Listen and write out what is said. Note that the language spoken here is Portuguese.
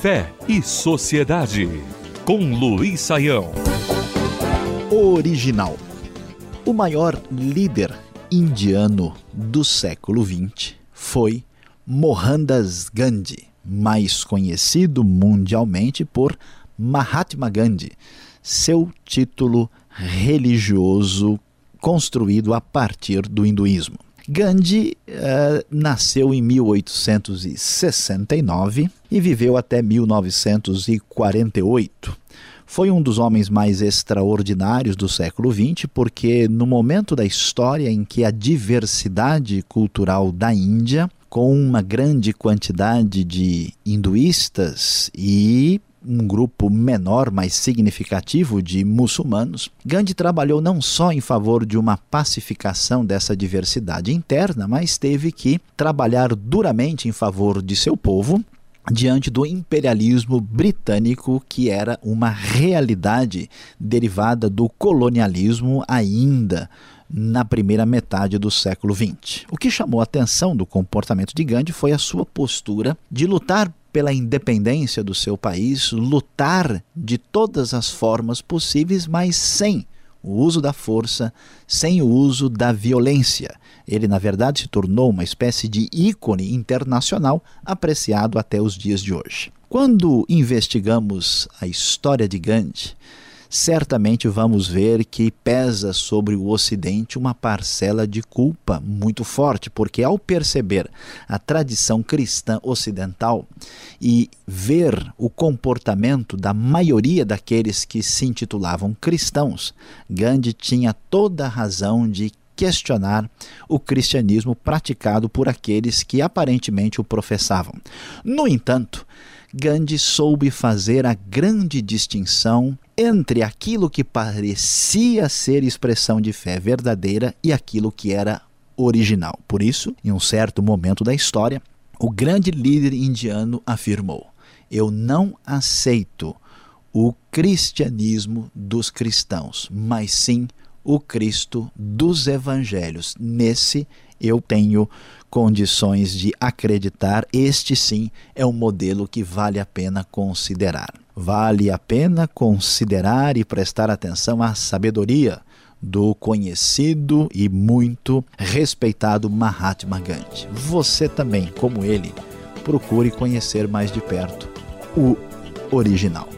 Fé e Sociedade, com Luiz Saião. Original. O maior líder indiano do século XX foi Mohandas Gandhi, mais conhecido mundialmente por Mahatma Gandhi, seu título religioso construído a partir do hinduísmo. Gandhi uh, nasceu em 1869 e viveu até 1948. Foi um dos homens mais extraordinários do século XX, porque no momento da história em que a diversidade cultural da Índia, com uma grande quantidade de hinduístas e um grupo menor, mais significativo de muçulmanos, Gandhi trabalhou não só em favor de uma pacificação dessa diversidade interna, mas teve que trabalhar duramente em favor de seu povo diante do imperialismo britânico, que era uma realidade derivada do colonialismo ainda na primeira metade do século XX. O que chamou a atenção do comportamento de Gandhi foi a sua postura de lutar pela independência do seu país, lutar de todas as formas possíveis, mas sem o uso da força, sem o uso da violência. Ele, na verdade, se tornou uma espécie de ícone internacional apreciado até os dias de hoje. Quando investigamos a história de Gandhi, certamente vamos ver que pesa sobre o Ocidente uma parcela de culpa muito forte, porque ao perceber a tradição cristã ocidental e ver o comportamento da maioria daqueles que se intitulavam cristãos, Gandhi tinha toda a razão de questionar o cristianismo praticado por aqueles que aparentemente o professavam. No entanto, Gandhi soube fazer a grande distinção entre aquilo que parecia ser expressão de fé verdadeira e aquilo que era original. Por isso, em um certo momento da história, o grande líder indiano afirmou: Eu não aceito o cristianismo dos cristãos, mas sim o Cristo dos evangelhos. Nesse eu tenho condições de acreditar, este sim é um modelo que vale a pena considerar. Vale a pena considerar e prestar atenção à sabedoria do conhecido e muito respeitado Mahatma Gandhi. Você também, como ele, procure conhecer mais de perto o original.